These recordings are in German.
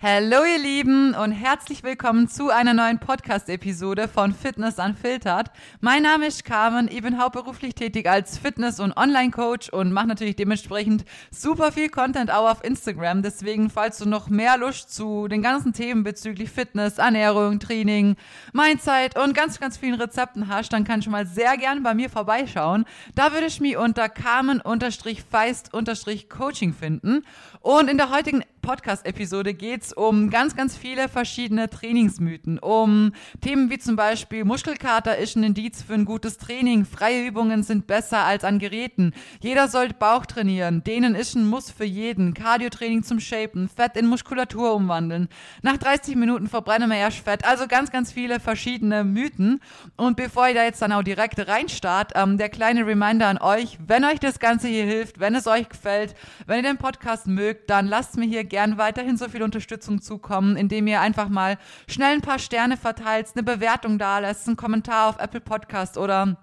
Hallo ihr Lieben und herzlich willkommen zu einer neuen Podcast-Episode von Fitness Unfiltered. Mein Name ist Carmen, ich bin hauptberuflich tätig als Fitness- und Online-Coach und mache natürlich dementsprechend super viel Content auch auf Instagram. Deswegen, falls du noch mehr Lust zu den ganzen Themen bezüglich Fitness, Ernährung, Training, Mindset und ganz, ganz vielen Rezepten hast, dann kannst du mal sehr gern bei mir vorbeischauen. Da würde ich mich unter Carmen-Feist-Coaching finden. Und in der heutigen Podcast-Episode geht es um ganz, ganz viele verschiedene Trainingsmythen. Um Themen wie zum Beispiel Muskelkater ist ein Indiz für ein gutes Training. Freie Übungen sind besser als an Geräten. Jeder sollte Bauch trainieren. Dehnen ist ein Muss für jeden. Cardio-Training zum Shapen. Fett in Muskulatur umwandeln. Nach 30 Minuten verbrennen wir erst Fett. Also ganz, ganz viele verschiedene Mythen. Und bevor ich da jetzt dann auch direkt reinstart, ähm, der kleine Reminder an euch, wenn euch das Ganze hier hilft, wenn es euch gefällt, wenn ihr den Podcast mögt, dann lasst mir hier gerne gern weiterhin so viel Unterstützung zukommen, indem ihr einfach mal schnell ein paar Sterne verteilt, eine Bewertung da lässt, einen Kommentar auf Apple Podcast oder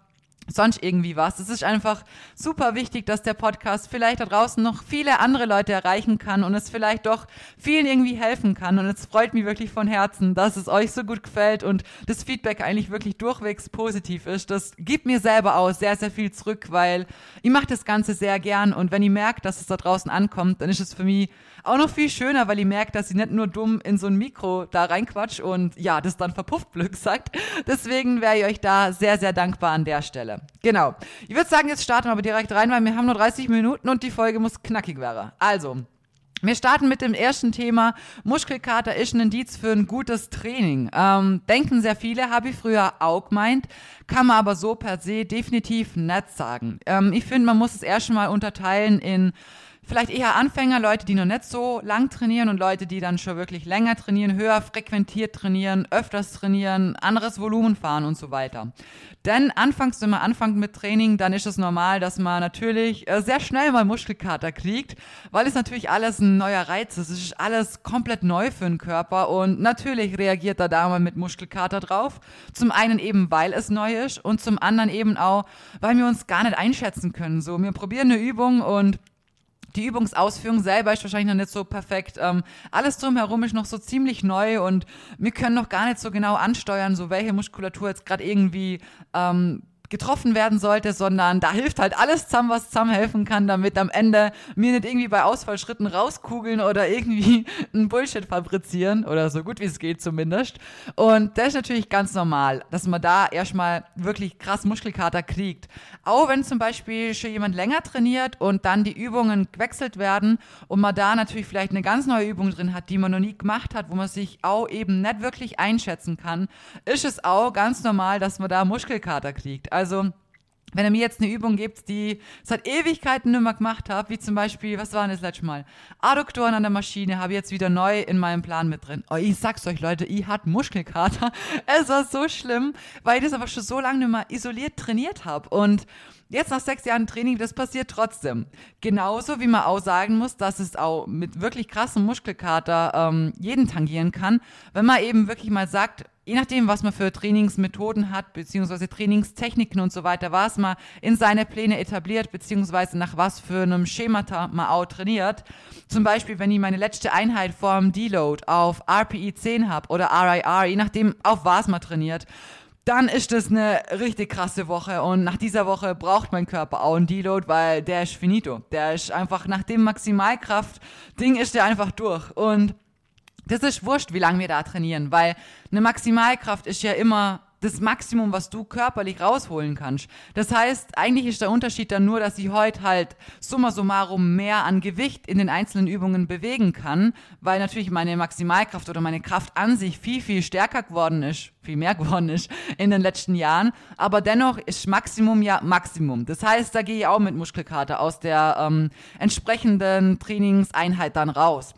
sonst irgendwie was. Es ist einfach super wichtig, dass der Podcast vielleicht da draußen noch viele andere Leute erreichen kann und es vielleicht doch vielen irgendwie helfen kann. Und es freut mich wirklich von Herzen, dass es euch so gut gefällt und das Feedback eigentlich wirklich durchwegs positiv ist. Das gibt mir selber auch sehr, sehr viel zurück, weil ich mache das Ganze sehr gern und wenn ich merke, dass es da draußen ankommt, dann ist es für mich auch noch viel schöner, weil ich merke, dass ich nicht nur dumm in so ein Mikro da reinquatsch und ja, das dann verpufft, Glück sagt. Deswegen wäre ich euch da sehr, sehr dankbar an der Stelle. Genau. Ich würde sagen, jetzt starten wir aber direkt rein, weil wir haben nur 30 Minuten und die Folge muss knackig werden. Also, wir starten mit dem ersten Thema. Muskelkater ist ein Indiz für ein gutes Training. Ähm, denken sehr viele, habe ich früher auch gemeint, kann man aber so per se definitiv nicht sagen. Ähm, ich finde, man muss es erst mal unterteilen in vielleicht eher Anfänger, Leute, die noch nicht so lang trainieren und Leute, die dann schon wirklich länger trainieren, höher frequentiert trainieren, öfters trainieren, anderes Volumen fahren und so weiter. Denn anfangs, wenn man anfängt mit Training, dann ist es normal, dass man natürlich äh, sehr schnell mal Muskelkater kriegt, weil es natürlich alles ein neuer Reiz ist. Es ist alles komplett neu für den Körper und natürlich reagiert er da mal mit Muskelkater drauf. Zum einen eben, weil es neu ist und zum anderen eben auch, weil wir uns gar nicht einschätzen können. So, wir probieren eine Übung und die Übungsausführung selber ist wahrscheinlich noch nicht so perfekt. Ähm, alles drumherum ist noch so ziemlich neu und wir können noch gar nicht so genau ansteuern, so welche Muskulatur jetzt gerade irgendwie ähm, getroffen werden sollte, sondern da hilft halt alles zusammen, was zusammenhelfen kann, damit am Ende mir nicht irgendwie bei Ausfallschritten rauskugeln oder irgendwie ein Bullshit fabrizieren oder so gut wie es geht zumindest. Und das ist natürlich ganz normal, dass man da erstmal wirklich krass Muskelkater kriegt. Auch wenn zum Beispiel schon jemand länger trainiert und dann die Übungen gewechselt werden und man da natürlich vielleicht eine ganz neue Übung drin hat, die man noch nie gemacht hat, wo man sich auch eben nicht wirklich einschätzen kann, ist es auch ganz normal, dass man da Muskelkater kriegt. Also wenn er mir jetzt eine Übung gibt, die seit Ewigkeiten nicht mehr gemacht habe, wie zum Beispiel, was war das letzte Mal? Adduktoren an der Maschine habe ich jetzt wieder neu in meinem Plan mit drin. Oh, ich sag's euch, Leute, ich hatte Muskelkater. Es war so schlimm, weil ich das einfach schon so lange nicht mehr isoliert trainiert habe. Und Jetzt nach sechs Jahren Training, das passiert trotzdem. Genauso wie man auch sagen muss, dass es auch mit wirklich krassem Muskelkater ähm, jeden tangieren kann, wenn man eben wirklich mal sagt, je nachdem, was man für Trainingsmethoden hat, beziehungsweise Trainingstechniken und so weiter, was man in seine Pläne etabliert, beziehungsweise nach was für einem Schemata man auch trainiert. Zum Beispiel, wenn ich meine letzte Einheit vorm Deload auf RPE 10 habe oder RIR, je nachdem, auf was man trainiert, dann ist das eine richtig krasse Woche und nach dieser Woche braucht mein Körper auch einen Deload, weil der ist finito. Der ist einfach nach dem Maximalkraft-Ding ist der einfach durch und das ist wurscht, wie lange wir da trainieren, weil eine Maximalkraft ist ja immer das Maximum, was du körperlich rausholen kannst. Das heißt, eigentlich ist der Unterschied dann nur, dass ich heute halt summa summarum mehr an Gewicht in den einzelnen Übungen bewegen kann, weil natürlich meine Maximalkraft oder meine Kraft an sich viel, viel stärker geworden ist, viel mehr geworden ist in den letzten Jahren. Aber dennoch ist Maximum ja Maximum. Das heißt, da gehe ich auch mit Muskelkater aus der ähm, entsprechenden Trainingseinheit dann raus.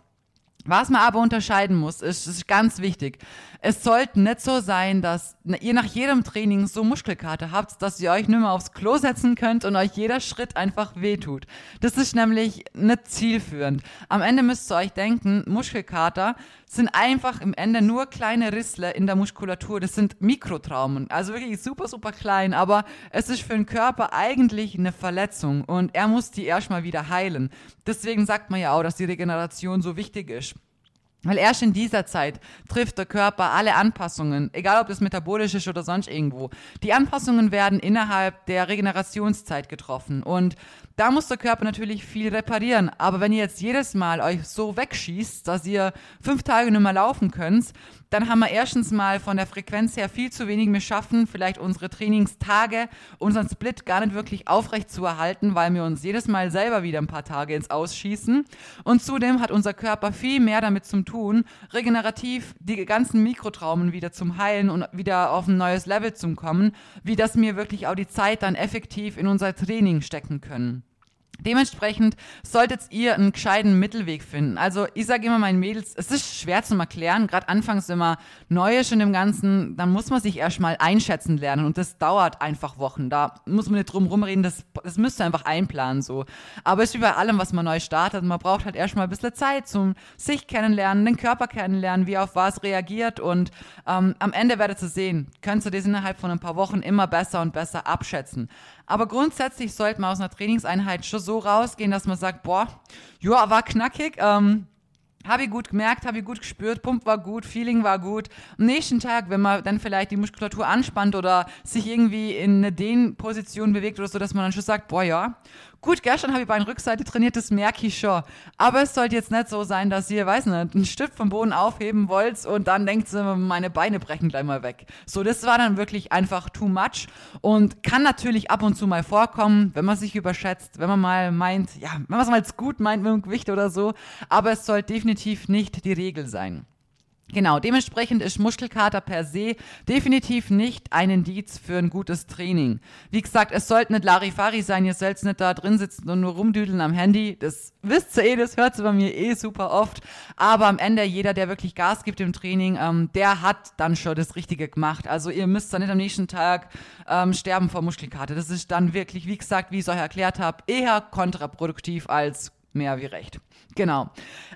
Was man aber unterscheiden muss, ist, ist ganz wichtig. Es sollte nicht so sein, dass ihr nach jedem Training so Muskelkater habt, dass ihr euch nicht mehr aufs Klo setzen könnt und euch jeder Schritt einfach wehtut. Das ist nämlich nicht zielführend. Am Ende müsst ihr euch denken, Muskelkater sind einfach im Ende nur kleine Rissle in der Muskulatur. Das sind Mikrotraumen. Also wirklich super, super klein. Aber es ist für den Körper eigentlich eine Verletzung und er muss die erstmal wieder heilen. Deswegen sagt man ja auch, dass die Regeneration so wichtig ist. Weil erst in dieser Zeit trifft der Körper alle Anpassungen, egal ob das metabolisch ist oder sonst irgendwo. Die Anpassungen werden innerhalb der Regenerationszeit getroffen. Und da muss der Körper natürlich viel reparieren. Aber wenn ihr jetzt jedes Mal euch so wegschießt, dass ihr fünf Tage nicht mehr laufen könnt, dann haben wir erstens mal von der Frequenz her viel zu wenig. Wir schaffen vielleicht unsere Trainingstage, unseren Split gar nicht wirklich aufrecht zu erhalten, weil wir uns jedes Mal selber wieder ein paar Tage ins Ausschießen. Und zudem hat unser Körper viel mehr damit zu tun, regenerativ die ganzen Mikrotraumen wieder zum Heilen und wieder auf ein neues Level zu kommen, wie dass wir wirklich auch die Zeit dann effektiv in unser Training stecken können. Dementsprechend solltet ihr einen gescheiten Mittelweg finden. Also ich sage immer meinen Mädels, es ist schwer zu erklären, gerade anfangs immer neu ist in dem Ganzen, dann muss man sich erstmal einschätzen lernen und das dauert einfach Wochen. Da muss man nicht drum rumreden, das, das müsst ihr einfach einplanen so. Aber es ist wie bei allem, was man neu startet, man braucht halt erstmal ein bisschen Zeit zum sich kennenlernen, den Körper kennenlernen, wie auf was reagiert und ähm, am Ende werdet ihr sehen, könnt ihr das innerhalb von ein paar Wochen immer besser und besser abschätzen. Aber grundsätzlich sollte man aus einer Trainingseinheit schon so rausgehen, dass man sagt, boah, ja, war knackig, ähm, habe ich gut gemerkt, habe ich gut gespürt, Pump war gut, Feeling war gut. Am nächsten Tag, wenn man dann vielleicht die Muskulatur anspannt oder sich irgendwie in eine Dehnposition bewegt oder so, dass man dann schon sagt, boah ja, Gut, gestern habe ich Beinrückseite trainiert, das merke ich schon. Aber es sollte jetzt nicht so sein, dass ihr, weiß nicht, ein Stift vom Boden aufheben wollt und dann denkt ihr, meine Beine brechen gleich mal weg. So, das war dann wirklich einfach too much und kann natürlich ab und zu mal vorkommen, wenn man sich überschätzt, wenn man mal meint, ja, wenn man es mal gut meint mit dem Gewicht oder so. Aber es soll definitiv nicht die Regel sein. Genau, dementsprechend ist Muskelkater per se definitiv nicht ein Indiz für ein gutes Training. Wie gesagt, es sollte nicht Larifari sein, ihr sollt nicht da drin sitzen und nur rumdüdeln am Handy. Das wisst ihr eh, das hört ihr bei mir eh super oft. Aber am Ende, jeder, der wirklich Gas gibt im Training, ähm, der hat dann schon das Richtige gemacht. Also ihr müsst dann nicht am nächsten Tag ähm, sterben vor Muskelkater. Das ist dann wirklich, wie gesagt, wie ich es euch erklärt habe, eher kontraproduktiv als mehr wie recht. Genau.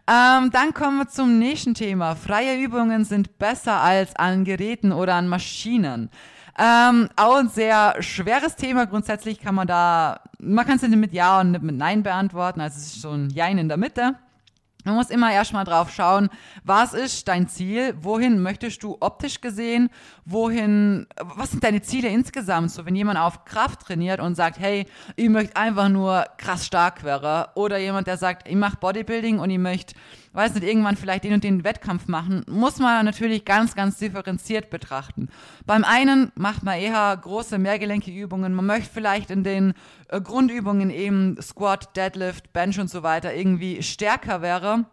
Ähm, dann kommen wir zum nächsten Thema. Freie Übungen sind besser als an Geräten oder an Maschinen. Ähm, auch ein sehr schweres Thema. Grundsätzlich kann man da, man kann es nicht mit Ja und nicht mit Nein beantworten. Also es ist so ein Jein in der Mitte. Man muss immer erstmal drauf schauen, was ist dein Ziel? Wohin möchtest du optisch gesehen? Wohin, was sind deine Ziele insgesamt? So, wenn jemand auf Kraft trainiert und sagt, hey, ich möchte einfach nur krass stark werden. Oder jemand, der sagt, ich mache Bodybuilding und ich möchte weiß nicht, irgendwann vielleicht den und den Wettkampf machen, muss man natürlich ganz, ganz differenziert betrachten. Beim einen macht man eher große mehrgelenkige Übungen. Man möchte vielleicht in den äh, Grundübungen eben Squat, Deadlift, Bench und so weiter irgendwie stärker wäre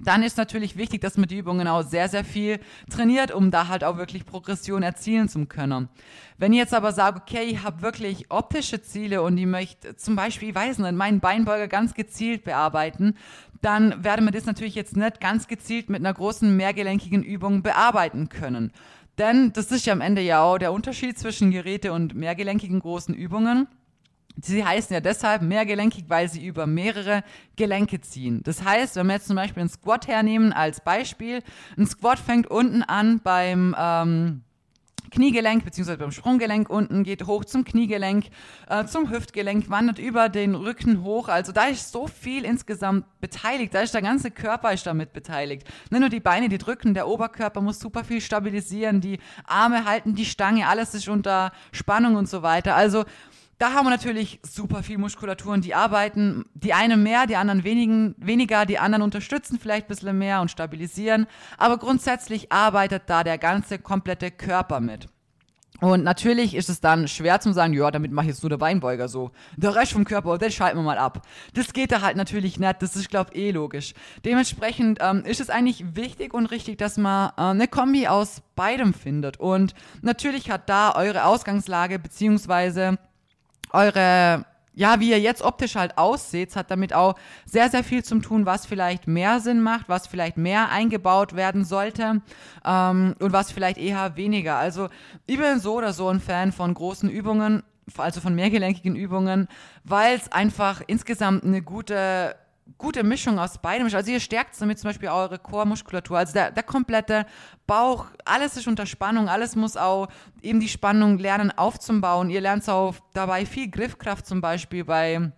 dann ist natürlich wichtig, dass man die Übungen auch sehr, sehr viel trainiert, um da halt auch wirklich Progression erzielen zu können. Wenn ich jetzt aber sage, okay, ich habe wirklich optische Ziele und ich möchte zum Beispiel, ich weiß nicht, meinen Beinbeuger ganz gezielt bearbeiten, dann werde man das natürlich jetzt nicht ganz gezielt mit einer großen mehrgelenkigen Übung bearbeiten können. Denn das ist ja am Ende ja auch der Unterschied zwischen Geräte und mehrgelenkigen großen Übungen. Sie heißen ja deshalb mehrgelenkig, weil sie über mehrere Gelenke ziehen. Das heißt, wenn wir jetzt zum Beispiel einen Squat hernehmen als Beispiel, ein Squat fängt unten an beim ähm, Kniegelenk beziehungsweise beim Sprunggelenk unten, geht hoch zum Kniegelenk, äh, zum Hüftgelenk, wandert über den Rücken hoch. Also da ist so viel insgesamt beteiligt. Da ist der ganze Körper ist damit beteiligt. Nicht nur die Beine, die drücken, der Oberkörper muss super viel stabilisieren, die Arme halten die Stange, alles ist unter Spannung und so weiter. Also da haben wir natürlich super viel Muskulaturen, die arbeiten. Die einen mehr, die anderen wenigen, weniger, die anderen unterstützen vielleicht ein bisschen mehr und stabilisieren. Aber grundsätzlich arbeitet da der ganze komplette Körper mit. Und natürlich ist es dann schwer zu sagen, ja, damit mache ich jetzt nur der Beinbeuger so. Der Rest vom Körper, den schalten wir mal ab. Das geht da halt natürlich nicht, das ist, glaube ich, eh logisch. Dementsprechend ähm, ist es eigentlich wichtig und richtig, dass man äh, eine Kombi aus beidem findet. Und natürlich hat da eure Ausgangslage beziehungsweise eure, ja, wie ihr jetzt optisch halt ausseht, hat damit auch sehr, sehr viel zu tun, was vielleicht mehr Sinn macht, was vielleicht mehr eingebaut werden sollte ähm, und was vielleicht eher weniger. Also ich bin so oder so ein Fan von großen Übungen, also von mehrgelenkigen Übungen, weil es einfach insgesamt eine gute gute Mischung aus beidem. Also ihr stärkt damit zum Beispiel eure Chormuskulatur. Also der, der komplette Bauch, alles ist unter Spannung, alles muss auch eben die Spannung lernen aufzubauen. Ihr lernt auch dabei viel Griffkraft zum Beispiel bei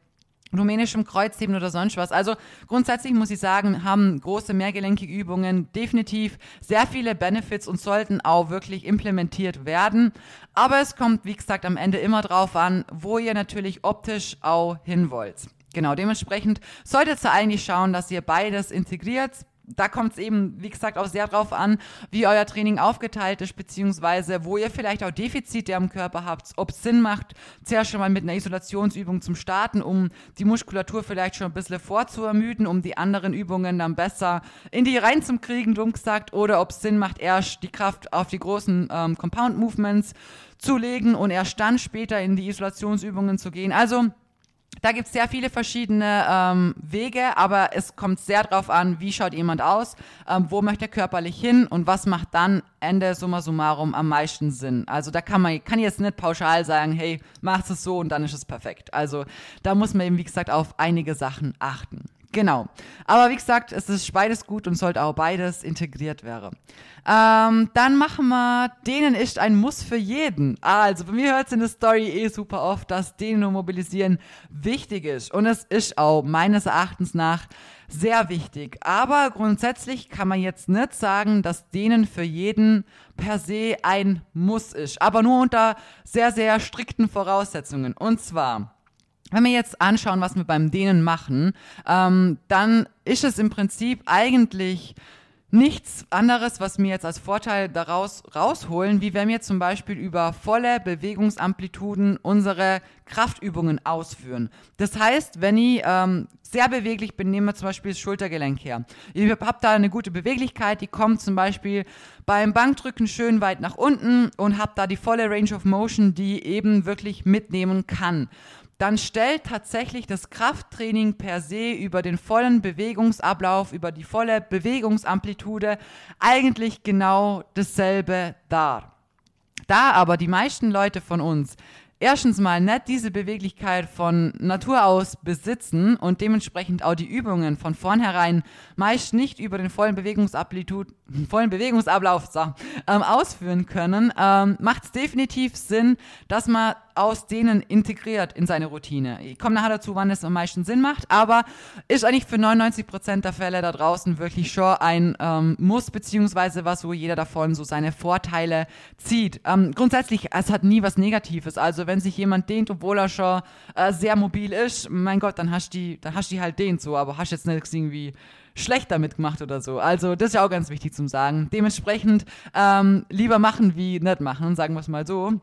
rumänischem Kreuzheben oder sonst was. Also grundsätzlich muss ich sagen, haben große mehrgelenkige Übungen definitiv sehr viele Benefits und sollten auch wirklich implementiert werden. Aber es kommt, wie gesagt, am Ende immer drauf an, wo ihr natürlich optisch auch hin wollt. Genau, dementsprechend solltet ihr eigentlich schauen, dass ihr beides integriert, da kommt es eben, wie gesagt, auch sehr drauf an, wie euer Training aufgeteilt ist, beziehungsweise wo ihr vielleicht auch Defizite am Körper habt, ob es Sinn macht, zuerst schon mal mit einer Isolationsübung zum Starten, um die Muskulatur vielleicht schon ein bisschen vorzuermüden, um die anderen Übungen dann besser in die reinzukriegen, dumm gesagt, oder ob es Sinn macht, erst die Kraft auf die großen ähm, Compound Movements zu legen und erst dann später in die Isolationsübungen zu gehen. Also da gibt es sehr viele verschiedene ähm, Wege, aber es kommt sehr darauf an, wie schaut jemand aus, ähm, wo möchte er körperlich hin und was macht dann Ende summa summarum am meisten Sinn. Also da kann man kann jetzt nicht pauschal sagen, hey, mach es so und dann ist es perfekt. Also da muss man eben, wie gesagt, auf einige Sachen achten. Genau. Aber wie gesagt, es ist beides gut und sollte auch beides integriert werden. Ähm, dann machen wir, denen ist ein Muss für jeden. Also bei mir hört es in der Story eh super oft, dass denen und mobilisieren wichtig ist. Und es ist auch meines Erachtens nach sehr wichtig. Aber grundsätzlich kann man jetzt nicht sagen, dass denen für jeden per se ein Muss ist. Aber nur unter sehr, sehr strikten Voraussetzungen. Und zwar, wenn wir jetzt anschauen, was wir beim Dehnen machen, ähm, dann ist es im Prinzip eigentlich nichts anderes, was wir jetzt als Vorteil daraus rausholen, wie wenn wir zum Beispiel über volle Bewegungsamplituden unsere Kraftübungen ausführen. Das heißt, wenn ich ähm, sehr beweglich bin, nehmen wir zum Beispiel das Schultergelenk her. Ich habe da eine gute Beweglichkeit, die kommt zum Beispiel beim Bankdrücken schön weit nach unten und habe da die volle Range of Motion, die eben wirklich mitnehmen kann dann stellt tatsächlich das Krafttraining per se über den vollen Bewegungsablauf, über die volle Bewegungsamplitude eigentlich genau dasselbe dar. Da aber die meisten Leute von uns erstens mal nicht diese Beweglichkeit von Natur aus besitzen und dementsprechend auch die Übungen von vornherein meist nicht über den vollen, Bewegungsamplitud, vollen Bewegungsablauf so, ähm, ausführen können, ähm, macht es definitiv Sinn, dass man aus denen integriert in seine Routine. Ich komme nachher dazu, wann es am meisten Sinn macht, aber ist eigentlich für 99 Prozent der Fälle da draußen wirklich schon ein ähm, Muss, beziehungsweise was, wo jeder davon so seine Vorteile zieht. Ähm, grundsätzlich, es hat nie was Negatives. Also wenn sich jemand dehnt, obwohl er schon äh, sehr mobil ist, mein Gott, dann hast du die, dann hast die halt dehnt so, aber hast jetzt nichts irgendwie schlecht damit gemacht oder so. Also das ist ja auch ganz wichtig zum Sagen. Dementsprechend ähm, lieber machen wie nicht machen, sagen wir es mal so.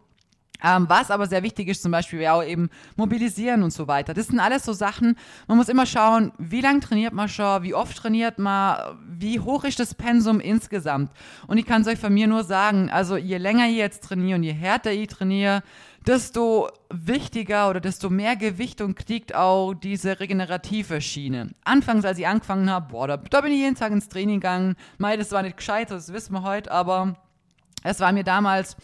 Ähm, was aber sehr wichtig ist, zum Beispiel ja auch eben mobilisieren und so weiter. Das sind alles so Sachen, man muss immer schauen, wie lange trainiert man schon, wie oft trainiert man, wie hoch ist das Pensum insgesamt. Und ich kann es euch von mir nur sagen, also je länger ihr jetzt trainiert und je härter ich trainiere, desto wichtiger oder desto mehr Gewichtung kriegt auch diese regenerative Schiene. Anfangs, als ich angefangen habe, boah, da, da bin ich jeden Tag ins Training gegangen. Mei, das war nicht gescheit, das wissen wir heute, aber es war mir damals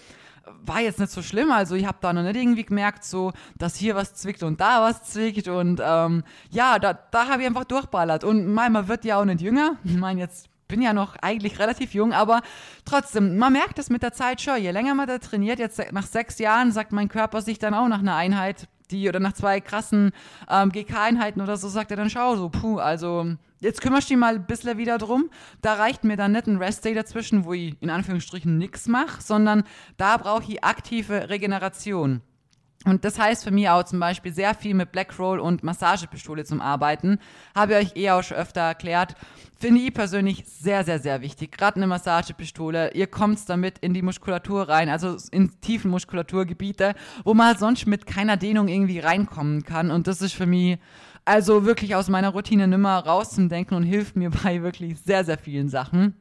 war jetzt nicht so schlimm. Also ich habe da noch nicht irgendwie gemerkt, so, dass hier was zwickt und da was zwickt. Und ähm, ja, da, da habe ich einfach durchballert. Und mein, man wird ja auch nicht jünger. Ich meine, jetzt bin ja noch eigentlich relativ jung, aber trotzdem, man merkt es mit der Zeit schon. Je länger man da trainiert, jetzt nach sechs Jahren sagt mein Körper sich dann auch nach einer Einheit, die oder nach zwei krassen ähm, GK-Einheiten oder so, sagt er dann, schau, so, puh, also jetzt kümmerst du dich mal ein bisschen wieder drum. Da reicht mir dann nicht ein Rest-Day dazwischen, wo ich in Anführungsstrichen nichts mache, sondern da brauche ich aktive Regeneration. Und das heißt für mich auch zum Beispiel sehr viel mit Black Roll und Massagepistole zum Arbeiten. Habe ich euch eh auch schon öfter erklärt. Finde ich persönlich sehr, sehr, sehr wichtig. Gerade eine Massagepistole. Ihr kommt damit in die Muskulatur rein, also in tiefen Muskulaturgebiete, wo man sonst mit keiner Dehnung irgendwie reinkommen kann. Und das ist für mich also wirklich aus meiner Routine nimmer rauszudenken und hilft mir bei wirklich sehr, sehr vielen Sachen.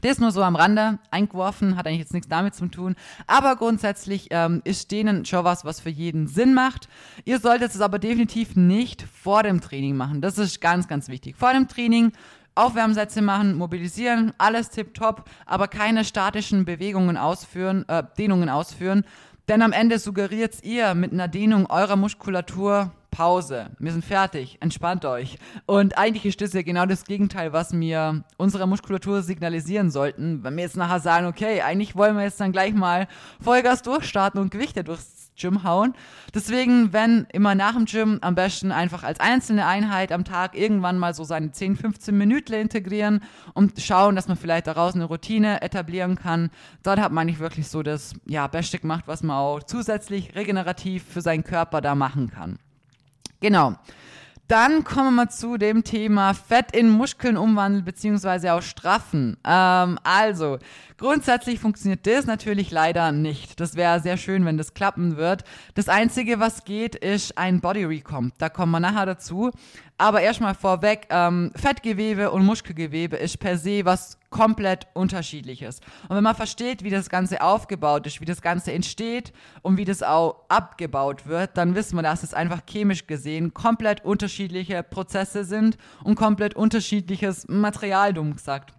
Das nur so am Rande eingeworfen, hat eigentlich jetzt nichts damit zu tun. Aber grundsätzlich ähm, ist denen schon was, was für jeden Sinn macht. Ihr solltet es aber definitiv nicht vor dem Training machen. Das ist ganz, ganz wichtig. Vor dem Training Aufwärmsätze machen, mobilisieren, alles tipptopp, aber keine statischen Bewegungen ausführen, äh, Dehnungen ausführen. Denn am Ende suggeriert ihr mit einer Dehnung eurer Muskulatur Pause, wir sind fertig, entspannt euch. Und eigentlich ist das ja genau das Gegenteil, was wir unserer Muskulatur signalisieren sollten. Wenn wir jetzt nachher sagen, okay, eigentlich wollen wir jetzt dann gleich mal Vollgas durchstarten und Gewichte durchs Gym hauen. Deswegen, wenn immer nach dem Gym, am besten einfach als einzelne Einheit am Tag irgendwann mal so seine 10, 15 Minuten integrieren und schauen, dass man vielleicht daraus eine Routine etablieren kann. Dort hat man nicht wirklich so das ja, Beste gemacht, was man auch zusätzlich regenerativ für seinen Körper da machen kann. Genau. Dann kommen wir zu dem Thema Fett in Muskeln umwandeln beziehungsweise auch straffen. Ähm, also, grundsätzlich funktioniert das natürlich leider nicht. Das wäre sehr schön, wenn das klappen wird. Das Einzige, was geht, ist ein Body Recomp. Da kommen wir nachher dazu. Aber erstmal vorweg, ähm, Fettgewebe und Muskelgewebe ist per se was komplett unterschiedliches. Und wenn man versteht, wie das Ganze aufgebaut ist, wie das Ganze entsteht und wie das auch abgebaut wird, dann wissen wir, dass es einfach chemisch gesehen komplett unterschiedliche Prozesse sind und komplett unterschiedliches Material, dumm gesagt.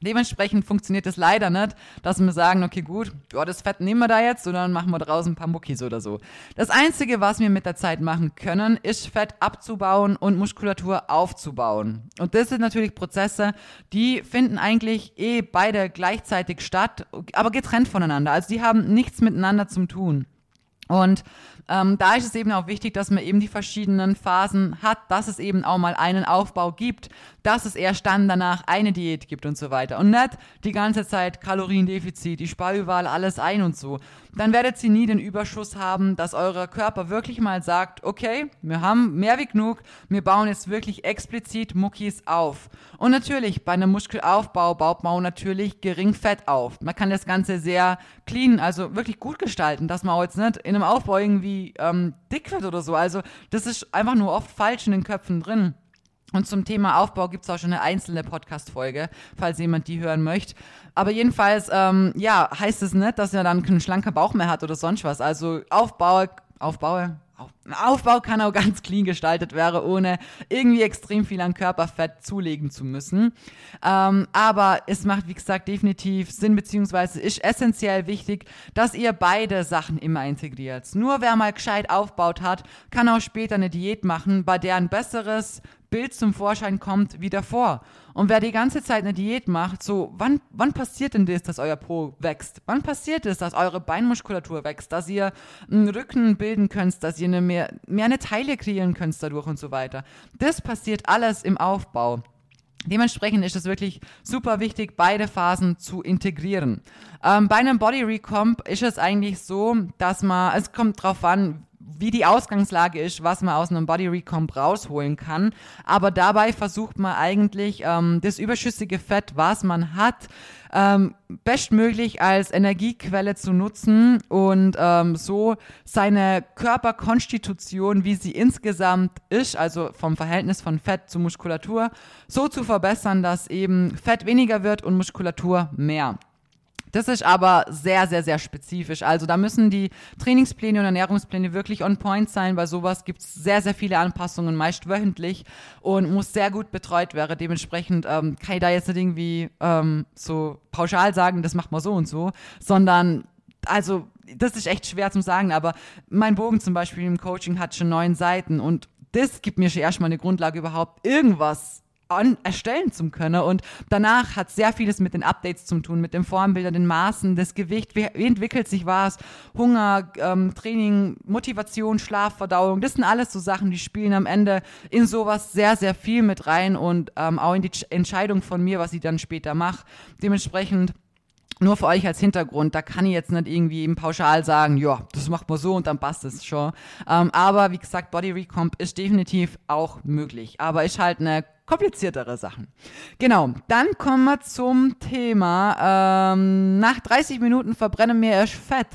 Dementsprechend funktioniert es leider nicht, dass wir sagen, okay, gut, ja, das Fett nehmen wir da jetzt dann machen wir draußen ein paar Muckis oder so. Das Einzige, was wir mit der Zeit machen können, ist Fett abzubauen und Muskulatur aufzubauen. Und das sind natürlich Prozesse, die finden eigentlich eh beide gleichzeitig statt, aber getrennt voneinander. Also die haben nichts miteinander zu tun. Und ähm, da ist es eben auch wichtig, dass man eben die verschiedenen Phasen hat, dass es eben auch mal einen Aufbau gibt, dass es erst dann danach eine Diät gibt und so weiter. Und nicht die ganze Zeit Kaloriendefizit, ich spare überall alles ein und so. Dann werdet ihr nie den Überschuss haben, dass euer Körper wirklich mal sagt, okay, wir haben mehr wie genug, wir bauen jetzt wirklich explizit Muckis auf. Und natürlich, bei einem Muskelaufbau baut man natürlich gering Fett auf. Man kann das Ganze sehr clean, also wirklich gut gestalten, dass man jetzt nicht in einem Aufbau irgendwie ähm, dick wird oder so. Also das ist einfach nur oft falsch in den Köpfen drin. Und zum Thema Aufbau gibt es auch schon eine einzelne Podcast-Folge, falls jemand die hören möchte. Aber jedenfalls, ähm, ja, heißt es nicht, dass er dann keinen schlanker Bauch mehr hat oder sonst was. Also Aufbau, Aufbau, Aufbau kann auch ganz clean gestaltet werden, ohne irgendwie extrem viel an Körperfett zulegen zu müssen. Ähm, aber es macht, wie gesagt, definitiv Sinn, beziehungsweise ist essentiell wichtig, dass ihr beide Sachen immer integriert. Nur wer mal gescheit aufbaut hat, kann auch später eine Diät machen, bei der ein besseres Bild zum Vorschein kommt wie davor. Und wer die ganze Zeit eine Diät macht, so, wann, wann passiert denn das, dass euer Po wächst? Wann passiert es, dass eure Beinmuskulatur wächst, dass ihr einen Rücken bilden könnt, dass ihr eine mehr, mehr eine Teile kreieren könnt dadurch und so weiter? Das passiert alles im Aufbau. Dementsprechend ist es wirklich super wichtig, beide Phasen zu integrieren. Ähm, bei einem Body Recomp ist es eigentlich so, dass man, es kommt drauf an, wie die Ausgangslage ist, was man aus einem Body Recomp rausholen kann. Aber dabei versucht man eigentlich ähm, das überschüssige Fett, was man hat, ähm, bestmöglich als Energiequelle zu nutzen und ähm, so seine Körperkonstitution, wie sie insgesamt ist, also vom Verhältnis von Fett zu Muskulatur, so zu verbessern, dass eben Fett weniger wird und Muskulatur mehr. Das ist aber sehr, sehr, sehr spezifisch. Also da müssen die Trainingspläne und Ernährungspläne wirklich on point sein. Bei sowas gibt es sehr, sehr viele Anpassungen, meist wöchentlich und muss sehr gut betreut werden. Dementsprechend ähm, kann ich da jetzt nicht irgendwie ähm, so pauschal sagen, das macht man so und so, sondern also das ist echt schwer zu sagen, aber mein Bogen zum Beispiel im Coaching hat schon neun Seiten und das gibt mir schon erstmal eine Grundlage überhaupt irgendwas an, erstellen zu können. Und danach hat sehr vieles mit den Updates zu tun, mit den Formbildern, den Maßen, das Gewicht, wie, wie entwickelt sich was, Hunger, ähm, Training, Motivation, Schlaf, Verdauung. Das sind alles so Sachen, die spielen am Ende in sowas sehr, sehr viel mit rein und ähm, auch in die Entscheidung von mir, was ich dann später mache. Dementsprechend nur für euch als Hintergrund, da kann ich jetzt nicht irgendwie im Pauschal sagen, ja, das macht man so und dann passt es schon. Ähm, aber wie gesagt, Body Recomp ist definitiv auch möglich, aber ist halt eine kompliziertere Sachen. Genau, dann kommen wir zum Thema. Ähm, nach 30 Minuten verbrenne wir erst Fett.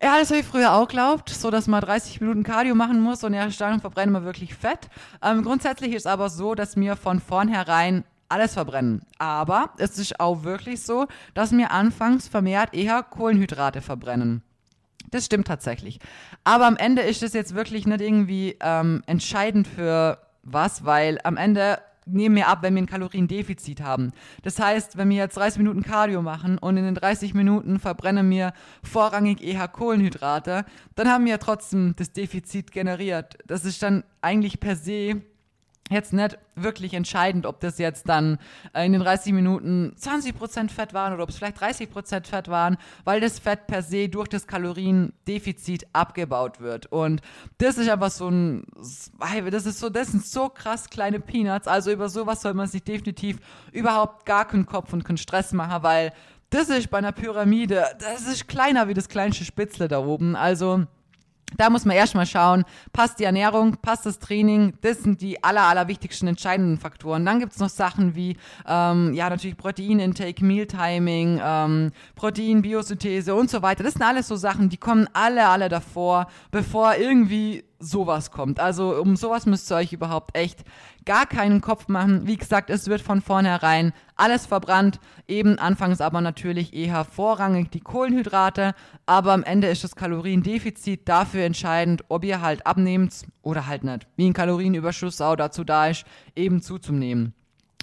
Ja, das habe ich früher auch geglaubt, so dass man 30 Minuten Cardio machen muss und erst dann verbrennen wir wirklich Fett. Ähm, grundsätzlich ist aber so, dass wir von vornherein alles verbrennen. Aber es ist auch wirklich so, dass wir anfangs vermehrt eher Kohlenhydrate verbrennen. Das stimmt tatsächlich. Aber am Ende ist es jetzt wirklich nicht irgendwie ähm, entscheidend für was, weil am Ende nehmen wir ab, wenn wir ein Kaloriendefizit haben. Das heißt, wenn wir jetzt 30 Minuten Cardio machen und in den 30 Minuten verbrennen wir vorrangig eher Kohlenhydrate, dann haben wir trotzdem das Defizit generiert. Das ist dann eigentlich per se jetzt nicht wirklich entscheidend, ob das jetzt dann äh, in den 30 Minuten 20% Fett waren oder ob es vielleicht 30% Fett waren, weil das Fett per se durch das Kaloriendefizit abgebaut wird. Und das ist einfach so ein, das ist so, das sind so krass kleine Peanuts. Also über sowas soll man sich definitiv überhaupt gar keinen Kopf und keinen Stress machen, weil das ist bei einer Pyramide, das ist kleiner wie das kleinste Spitzle da oben. Also, da muss man erstmal schauen, passt die Ernährung, passt das Training, das sind die aller, aller wichtigsten entscheidenden Faktoren. Dann gibt es noch Sachen wie, ähm, ja, natürlich Proteinintake, Mealtiming, ähm, Protein, Biosynthese und so weiter. Das sind alles so Sachen, die kommen alle, alle davor, bevor irgendwie sowas kommt. Also um sowas müsst ihr euch überhaupt echt gar keinen Kopf machen. Wie gesagt, es wird von vornherein alles verbrannt. Eben anfangs aber natürlich eher vorrangig die Kohlenhydrate. Aber am Ende ist das Kaloriendefizit dafür entscheidend, ob ihr halt abnehmt oder halt nicht. Wie ein Kalorienüberschuss auch dazu da ist, eben zuzunehmen.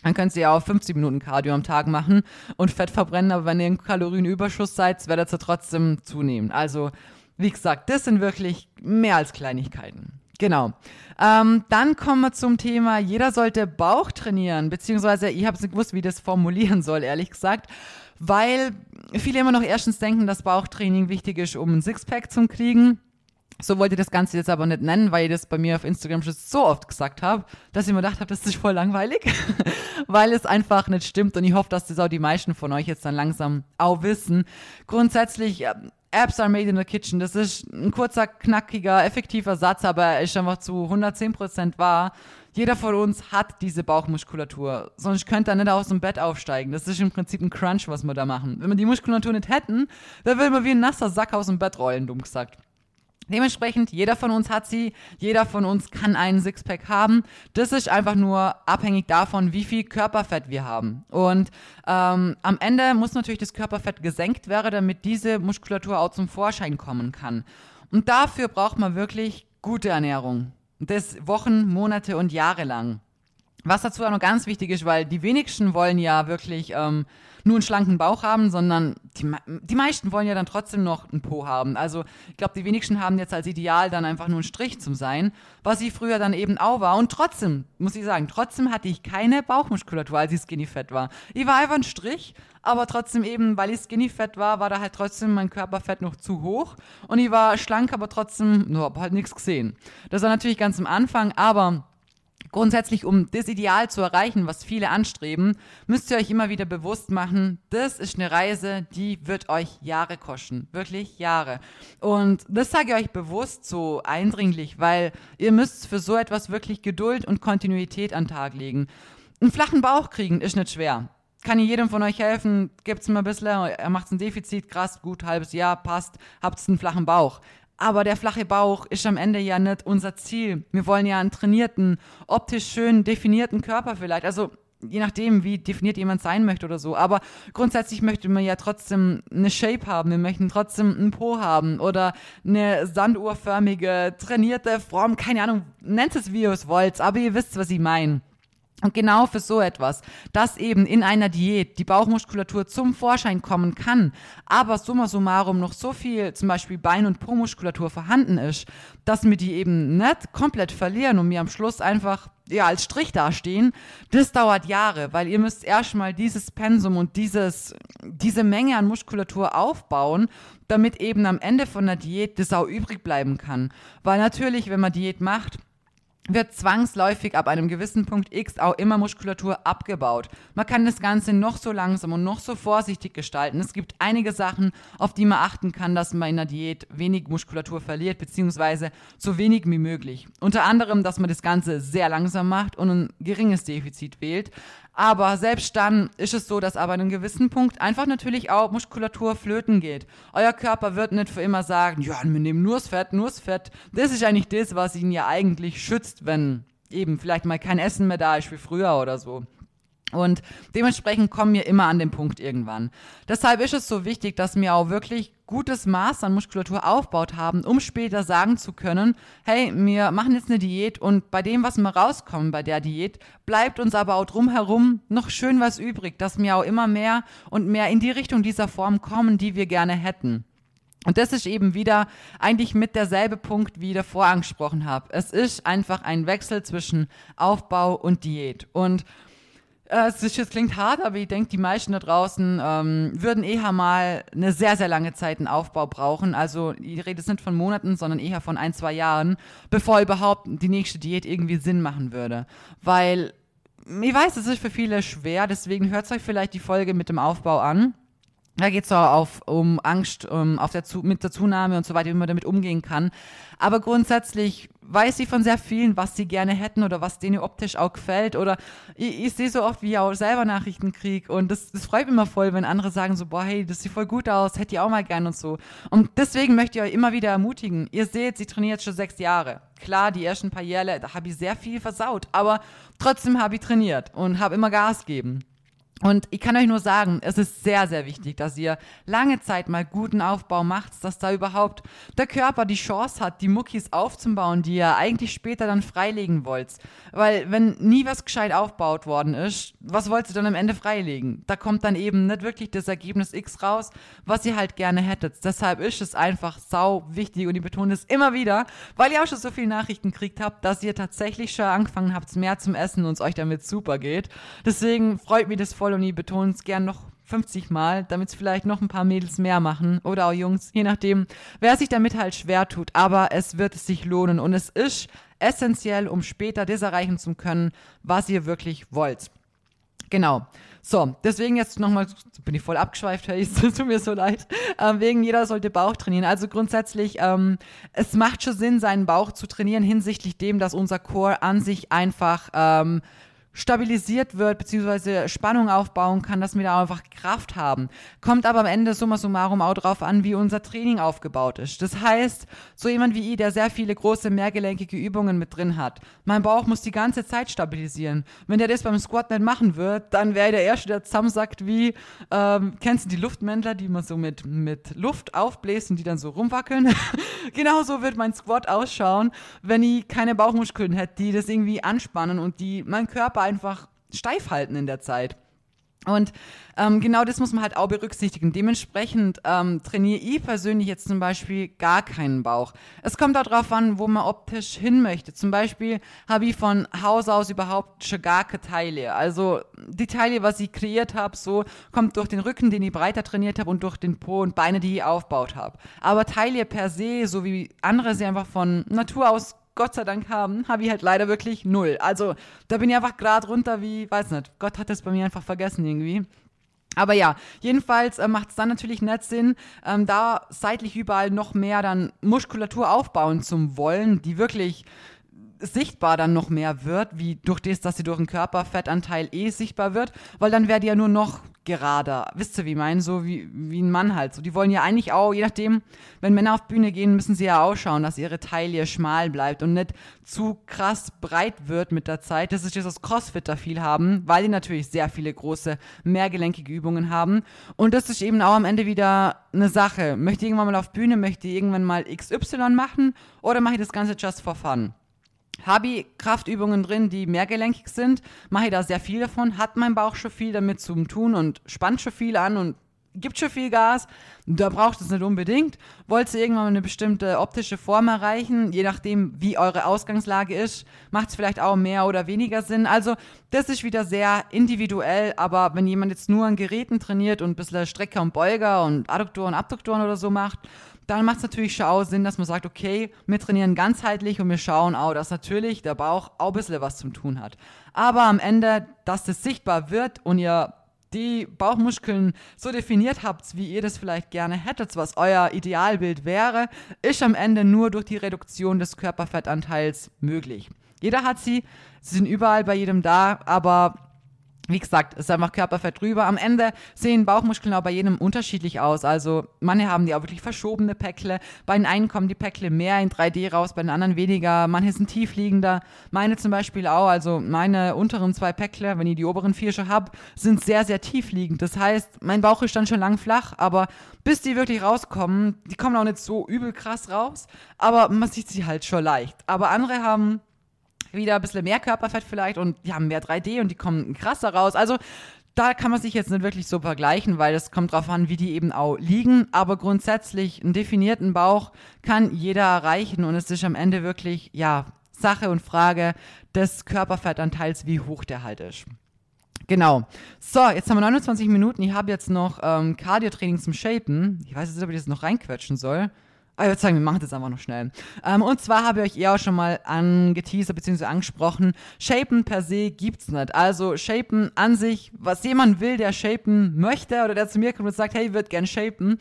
Dann könnt ihr ja auch 50 Minuten Cardio am Tag machen und Fett verbrennen, aber wenn ihr im Kalorienüberschuss seid, werdet ihr trotzdem zunehmen. Also wie gesagt, das sind wirklich mehr als Kleinigkeiten. Genau. Ähm, dann kommen wir zum Thema, jeder sollte Bauch trainieren, beziehungsweise ich habe nicht gewusst, wie das formulieren soll, ehrlich gesagt, weil viele immer noch erstens denken, dass Bauchtraining wichtig ist, um ein Sixpack zu kriegen. So wollte ich das Ganze jetzt aber nicht nennen, weil ich das bei mir auf Instagram schon so oft gesagt habe, dass ich mir gedacht habe, das ist voll langweilig, weil es einfach nicht stimmt und ich hoffe, dass das auch die meisten von euch jetzt dann langsam auch wissen. Grundsätzlich Apps are made in the kitchen. Das ist ein kurzer, knackiger, effektiver Satz, aber er ist einfach zu 110% wahr. Jeder von uns hat diese Bauchmuskulatur. Sonst könnte er nicht aus dem Bett aufsteigen. Das ist im Prinzip ein Crunch, was wir da machen. Wenn wir die Muskulatur nicht hätten, dann würden wir wie ein nasser Sack aus dem Bett rollen, dumm gesagt. Dementsprechend, jeder von uns hat sie, jeder von uns kann einen Sixpack haben. Das ist einfach nur abhängig davon, wie viel Körperfett wir haben. Und ähm, am Ende muss natürlich das Körperfett gesenkt werden, damit diese Muskulatur auch zum Vorschein kommen kann. Und dafür braucht man wirklich gute Ernährung. Das Wochen, Monate und Jahre lang. Was dazu auch noch ganz wichtig ist, weil die wenigsten wollen ja wirklich ähm, nur einen schlanken Bauch haben, sondern die, die meisten wollen ja dann trotzdem noch einen Po haben. Also ich glaube, die wenigsten haben jetzt als Ideal dann einfach nur einen Strich zum Sein, was ich früher dann eben auch war. Und trotzdem, muss ich sagen, trotzdem hatte ich keine Bauchmuskulatur, als ich skinny fett war. Ich war einfach ein Strich, aber trotzdem eben, weil ich skinny fett war, war da halt trotzdem mein Körperfett noch zu hoch. Und ich war schlank, aber trotzdem, no, hab halt nichts gesehen. Das war natürlich ganz am Anfang, aber Grundsätzlich, um das Ideal zu erreichen, was viele anstreben, müsst ihr euch immer wieder bewusst machen, das ist eine Reise, die wird euch Jahre kosten. Wirklich Jahre. Und das sage ich euch bewusst so eindringlich, weil ihr müsst für so etwas wirklich Geduld und Kontinuität an den Tag legen. Einen flachen Bauch kriegen ist nicht schwer. Kann ich jedem von euch helfen? Gibt's mal ein bisschen, er macht ein Defizit, krass, gut, halbes Jahr, passt, habt einen flachen Bauch. Aber der flache Bauch ist am Ende ja nicht unser Ziel. Wir wollen ja einen trainierten, optisch schön definierten Körper vielleicht. Also je nachdem, wie definiert jemand sein möchte oder so. Aber grundsätzlich möchte man ja trotzdem eine Shape haben. Wir möchten trotzdem einen Po haben oder eine sanduhrförmige, trainierte Form. Keine Ahnung, nennt es wie ihr es wollt, aber ihr wisst, was ich meine. Und genau für so etwas, dass eben in einer Diät die Bauchmuskulatur zum Vorschein kommen kann, aber summa summarum noch so viel zum Beispiel Bein- und Po-Muskulatur vorhanden ist, dass wir die eben nicht komplett verlieren und mir am Schluss einfach ja, als Strich dastehen, das dauert Jahre, weil ihr müsst erstmal dieses Pensum und dieses, diese Menge an Muskulatur aufbauen, damit eben am Ende von der Diät das auch übrig bleiben kann. Weil natürlich, wenn man Diät macht, wird zwangsläufig ab einem gewissen Punkt X auch immer Muskulatur abgebaut. Man kann das Ganze noch so langsam und noch so vorsichtig gestalten. Es gibt einige Sachen, auf die man achten kann, dass man in der Diät wenig Muskulatur verliert, beziehungsweise so wenig wie möglich. Unter anderem, dass man das Ganze sehr langsam macht und ein geringes Defizit wählt. Aber selbst dann ist es so, dass an einem gewissen Punkt einfach natürlich auch Muskulatur flöten geht. Euer Körper wird nicht für immer sagen, ja, wir nehmen nur das Fett, nur das Fett. Das ist eigentlich das, was ihn ja eigentlich schützt, wenn eben vielleicht mal kein Essen mehr da ist wie früher oder so. Und dementsprechend kommen wir immer an den Punkt irgendwann. Deshalb ist es so wichtig, dass wir auch wirklich gutes Maß an Muskulatur aufgebaut haben, um später sagen zu können, hey, wir machen jetzt eine Diät und bei dem, was wir rauskommen bei der Diät, bleibt uns aber auch drumherum noch schön was übrig, dass wir auch immer mehr und mehr in die Richtung dieser Form kommen, die wir gerne hätten. Und das ist eben wieder eigentlich mit derselbe Punkt, wie ich davor angesprochen habe. Es ist einfach ein Wechsel zwischen Aufbau und Diät. Und äh, es, ist, es klingt hart, aber ich denke, die meisten da draußen ähm, würden eher mal eine sehr, sehr lange Zeit einen Aufbau brauchen. Also ich rede jetzt nicht von Monaten, sondern eher von ein, zwei Jahren, bevor überhaupt die nächste Diät irgendwie Sinn machen würde. Weil ich weiß, es ist für viele schwer, deswegen hört euch vielleicht die Folge mit dem Aufbau an. Da geht es auch um Angst um, auf der mit der Zunahme und so weiter, wie man damit umgehen kann. Aber grundsätzlich weiß sie von sehr vielen, was sie gerne hätten oder was denen optisch auch gefällt. Oder ich, ich sehe so oft, wie ich auch selber Nachrichten kriege. Und das, das freut mich immer voll, wenn andere sagen so, boah, hey, das sieht voll gut aus, hätte ich auch mal gern und so. Und deswegen möchte ich euch immer wieder ermutigen. Ihr seht, sie trainiert schon sechs Jahre. Klar, die ersten paar Jahre, da habe ich sehr viel versaut. Aber trotzdem habe ich trainiert und habe immer Gas gegeben. Und ich kann euch nur sagen, es ist sehr, sehr wichtig, dass ihr lange Zeit mal guten Aufbau macht, dass da überhaupt der Körper die Chance hat, die Muckis aufzubauen, die ihr eigentlich später dann freilegen wollt. Weil wenn nie was gescheit aufgebaut worden ist, was wollt ihr dann am Ende freilegen? Da kommt dann eben nicht wirklich das Ergebnis X raus, was ihr halt gerne hättet. Deshalb ist es einfach sau wichtig und ich betone es immer wieder, weil ihr auch schon so viele Nachrichten gekriegt habt, dass ihr tatsächlich schon angefangen habt, mehr zum Essen und es euch damit super geht. Deswegen freut mich das voll voll und ich betone es gern noch 50 Mal, damit es vielleicht noch ein paar Mädels mehr machen oder auch Jungs, je nachdem, wer sich damit halt schwer tut. Aber es wird sich lohnen und es ist essentiell, um später das erreichen zu können, was ihr wirklich wollt. Genau. So, deswegen jetzt nochmal, bin ich voll abgeschweift, hey, es tut mir so leid, ähm, wegen jeder sollte Bauch trainieren. Also grundsätzlich, ähm, es macht schon Sinn, seinen Bauch zu trainieren hinsichtlich dem, dass unser Core an sich einfach ähm, stabilisiert wird, beziehungsweise Spannung aufbauen kann, dass wir da einfach Kraft haben. Kommt aber am Ende summa summarum auch drauf an, wie unser Training aufgebaut ist. Das heißt, so jemand wie ich, der sehr viele große mehrgelenkige Übungen mit drin hat, mein Bauch muss die ganze Zeit stabilisieren. Wenn der das beim Squat nicht machen wird, dann wäre der Erste, der zusammensackt wie, ähm, kennst du die Luftmändler, die man so mit, mit Luft aufbläst und die dann so rumwackeln? Genauso wird mein Squat ausschauen, wenn ich keine Bauchmuskeln hätte, die das irgendwie anspannen und die mein Körper einfach steif halten in der Zeit. Und ähm, genau das muss man halt auch berücksichtigen. Dementsprechend ähm, trainiere ich persönlich jetzt zum Beispiel gar keinen Bauch. Es kommt darauf an, wo man optisch hin möchte. Zum Beispiel habe ich von Haus aus überhaupt schon gar keine Teile. Also die Teile, was ich kreiert habe, so kommt durch den Rücken, den ich breiter trainiert habe und durch den Po und Beine, die ich aufgebaut habe. Aber Teile per se, so wie andere sie einfach von Natur aus Gott sei Dank haben, habe ich halt leider wirklich null. Also da bin ich einfach gerade runter wie, weiß nicht, Gott hat das bei mir einfach vergessen irgendwie. Aber ja, jedenfalls äh, macht es dann natürlich nicht Sinn, ähm, da seitlich überall noch mehr dann Muskulatur aufbauen zum wollen, die wirklich sichtbar dann noch mehr wird, wie durch das, dass sie durch den Körperfettanteil eh sichtbar wird, weil dann wäre die ja nur noch gerader. Wisst ihr, wie ich meine? So wie, wie ein Mann halt. So, die wollen ja eigentlich auch, je nachdem, wenn Männer auf Bühne gehen, müssen sie ja auch schauen, dass ihre Taille schmal bleibt und nicht zu krass breit wird mit der Zeit. Das ist das, was Crossfitter viel haben, weil die natürlich sehr viele große, mehrgelenkige Übungen haben. Und das ist eben auch am Ende wieder eine Sache. Möchte ich irgendwann mal auf Bühne, möchte ich irgendwann mal XY machen oder mache ich das Ganze just for fun? Habe ich Kraftübungen drin, die mehrgelenkig sind, mache ich da sehr viel davon, hat mein Bauch schon viel damit zu tun und spannt schon viel an und gibt schon viel Gas. Da braucht es nicht unbedingt. Wollt ihr irgendwann eine bestimmte optische Form erreichen, je nachdem, wie eure Ausgangslage ist, macht es vielleicht auch mehr oder weniger Sinn. Also, das ist wieder sehr individuell, aber wenn jemand jetzt nur an Geräten trainiert und ein bisschen Strecker und Beuger und Adduktoren, Abduktoren oder so macht, dann macht es natürlich schon auch Sinn, dass man sagt, okay, wir trainieren ganzheitlich und wir schauen auch, dass natürlich der Bauch auch ein bisschen was zum tun hat. Aber am Ende, dass das sichtbar wird und ihr die Bauchmuskeln so definiert habt, wie ihr das vielleicht gerne hättet, was euer Idealbild wäre, ist am Ende nur durch die Reduktion des Körperfettanteils möglich. Jeder hat sie, sie sind überall bei jedem da, aber wie gesagt, ist einfach Körperfett drüber. Am Ende sehen Bauchmuskeln auch bei jedem unterschiedlich aus. Also manche haben die auch wirklich verschobene Päckle. Bei den einen kommen die Päckle mehr in 3D raus, bei den anderen weniger. Manche sind tiefliegender. Meine zum Beispiel auch. Also meine unteren zwei Päckle, wenn ich die oberen vier schon habe, sind sehr, sehr tiefliegend. Das heißt, mein Bauch ist dann schon lang flach, aber bis die wirklich rauskommen, die kommen auch nicht so übel krass raus, aber man sieht sie halt schon leicht. Aber andere haben wieder ein bisschen mehr Körperfett vielleicht und die haben mehr 3D und die kommen krasser raus. Also Da kann man sich jetzt nicht wirklich so vergleichen, weil es kommt drauf an, wie die eben auch liegen. Aber grundsätzlich einen definierten Bauch kann jeder erreichen und es ist am Ende wirklich, ja, Sache und Frage des Körperfettanteils, wie hoch der halt ist. Genau. So, jetzt haben wir 29 Minuten. Ich habe jetzt noch ähm, Cardio-Training zum Shapen. Ich weiß jetzt nicht, ob ich das noch reinquetschen soll. Aber ich würde sagen, wir machen das einfach noch schnell. Ähm, und zwar habe ich euch eher auch schon mal angeteasert bzw. angesprochen, Shapen per se gibt's nicht. Also Shapen an sich, was jemand will, der Shapen möchte oder der zu mir kommt und sagt, hey, ich würde gern Shapen,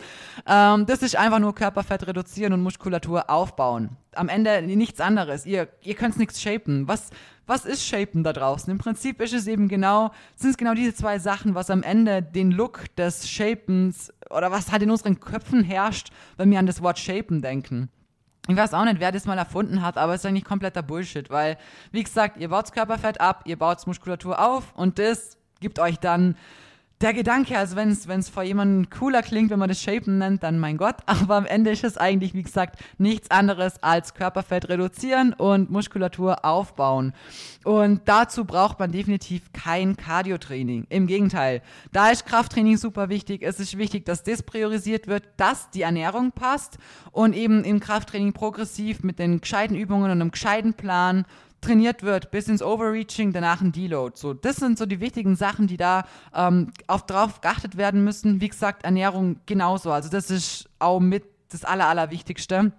ähm, das ist einfach nur Körperfett reduzieren und Muskulatur aufbauen. Am Ende nichts anderes. Ihr, ihr könnt nichts shapen. Was, was ist Shapen da draußen? Im Prinzip ist es eben genau, sind es genau diese zwei Sachen, was am Ende den Look des Shapens oder was halt in unseren Köpfen herrscht, wenn wir an das Wort Shapen denken. Ich weiß auch nicht, wer das mal erfunden hat, aber es ist eigentlich kompletter Bullshit, weil, wie gesagt, ihr baut Körperfett ab, ihr baut Muskulatur auf und das gibt euch dann der Gedanke, also wenn es vor jemandem cooler klingt, wenn man das Shapen nennt, dann mein Gott. Aber am Ende ist es eigentlich, wie gesagt, nichts anderes als Körperfett reduzieren und Muskulatur aufbauen. Und dazu braucht man definitiv kein Cardio-Training. Im Gegenteil. Da ist Krafttraining super wichtig. Es ist wichtig, dass das priorisiert wird, dass die Ernährung passt und eben im Krafttraining progressiv mit den gescheiten Übungen und einem gescheiten Plan trainiert wird, bis ins Overreaching, danach ein Deload. So, das sind so die wichtigen Sachen, die da ähm, auf, drauf geachtet werden müssen. Wie gesagt, Ernährung genauso. Also das ist auch mit das Aller, Allerwichtigste.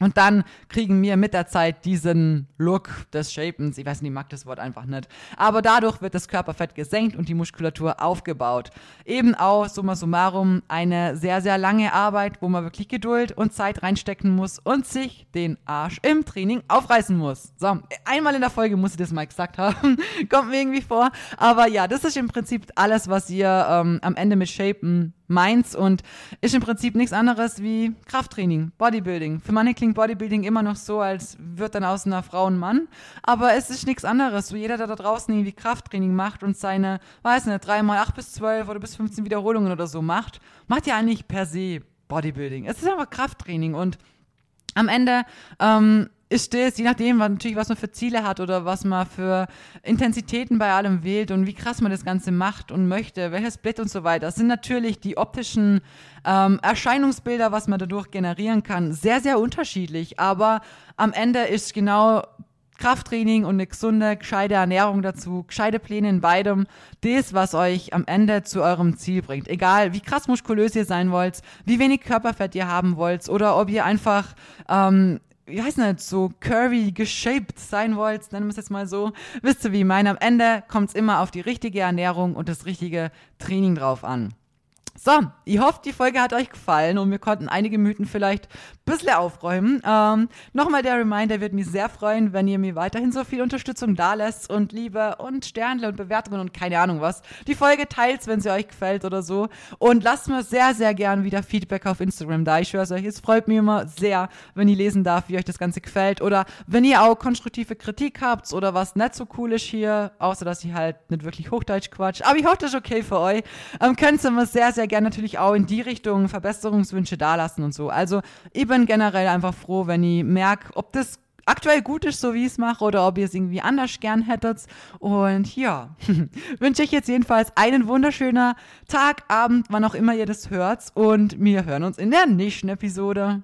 Und dann kriegen wir mit der Zeit diesen Look des Shapens. Ich weiß nicht, ich mag das Wort einfach nicht. Aber dadurch wird das Körperfett gesenkt und die Muskulatur aufgebaut. Eben auch, summa summarum, eine sehr, sehr lange Arbeit, wo man wirklich Geduld und Zeit reinstecken muss und sich den Arsch im Training aufreißen muss. So, einmal in der Folge muss ich das mal gesagt haben. Kommt mir irgendwie vor. Aber ja, das ist im Prinzip alles, was ihr ähm, am Ende mit Shapen meins und ist im Prinzip nichts anderes wie Krafttraining, Bodybuilding. Für manche klingt Bodybuilding immer noch so, als wird dann aus einer Frau ein Mann, aber es ist nichts anderes. So jeder, der da draußen irgendwie Krafttraining macht und seine, weiß nicht, dreimal acht bis zwölf oder bis 15 Wiederholungen oder so macht, macht ja eigentlich per se Bodybuilding. Es ist einfach Krafttraining und am Ende ähm, ist das, je nachdem, was, natürlich, was man für Ziele hat oder was man für Intensitäten bei allem wählt und wie krass man das Ganze macht und möchte, welches Split und so weiter, das sind natürlich die optischen ähm, Erscheinungsbilder, was man dadurch generieren kann, sehr, sehr unterschiedlich. Aber am Ende ist genau Krafttraining und eine gesunde, gescheite Ernährung dazu, gescheite Pläne in beidem, das, was euch am Ende zu eurem Ziel bringt. Egal, wie krass muskulös ihr sein wollt, wie wenig Körperfett ihr haben wollt oder ob ihr einfach ähm, wie heißt das, so curvy geshaped sein wollt, nennen wir es jetzt mal so, wisst ihr, wie ich meine. Am Ende kommt es immer auf die richtige Ernährung und das richtige Training drauf an. So, ich hoffe, die Folge hat euch gefallen und wir konnten einige Mythen vielleicht ein bisschen aufräumen. Ähm, Nochmal der Reminder, wird mich sehr freuen, wenn ihr mir weiterhin so viel Unterstützung da lässt und Liebe und Sternle und Bewertungen und keine Ahnung was. Die Folge teilt, wenn sie euch gefällt oder so. Und lasst mir sehr, sehr gern wieder Feedback auf Instagram da. Ich schwöre euch, es freut mich immer sehr, wenn ihr lesen darf, wie euch das Ganze gefällt. Oder wenn ihr auch konstruktive Kritik habt oder was nicht so cool ist hier, außer dass ich halt nicht wirklich Hochdeutsch quatsch. Aber ich hoffe, das ist okay für euch. Ähm, könnt ihr mir sehr, sehr gerne natürlich auch in die Richtung Verbesserungswünsche dalassen und so. Also ich bin generell einfach froh, wenn ich merke, ob das aktuell gut ist, so wie ich es mache, oder ob ihr es irgendwie anders gern hättet. Und ja, wünsche ich jetzt jedenfalls einen wunderschönen Tag, Abend, wann auch immer ihr das hört. Und wir hören uns in der nächsten Episode.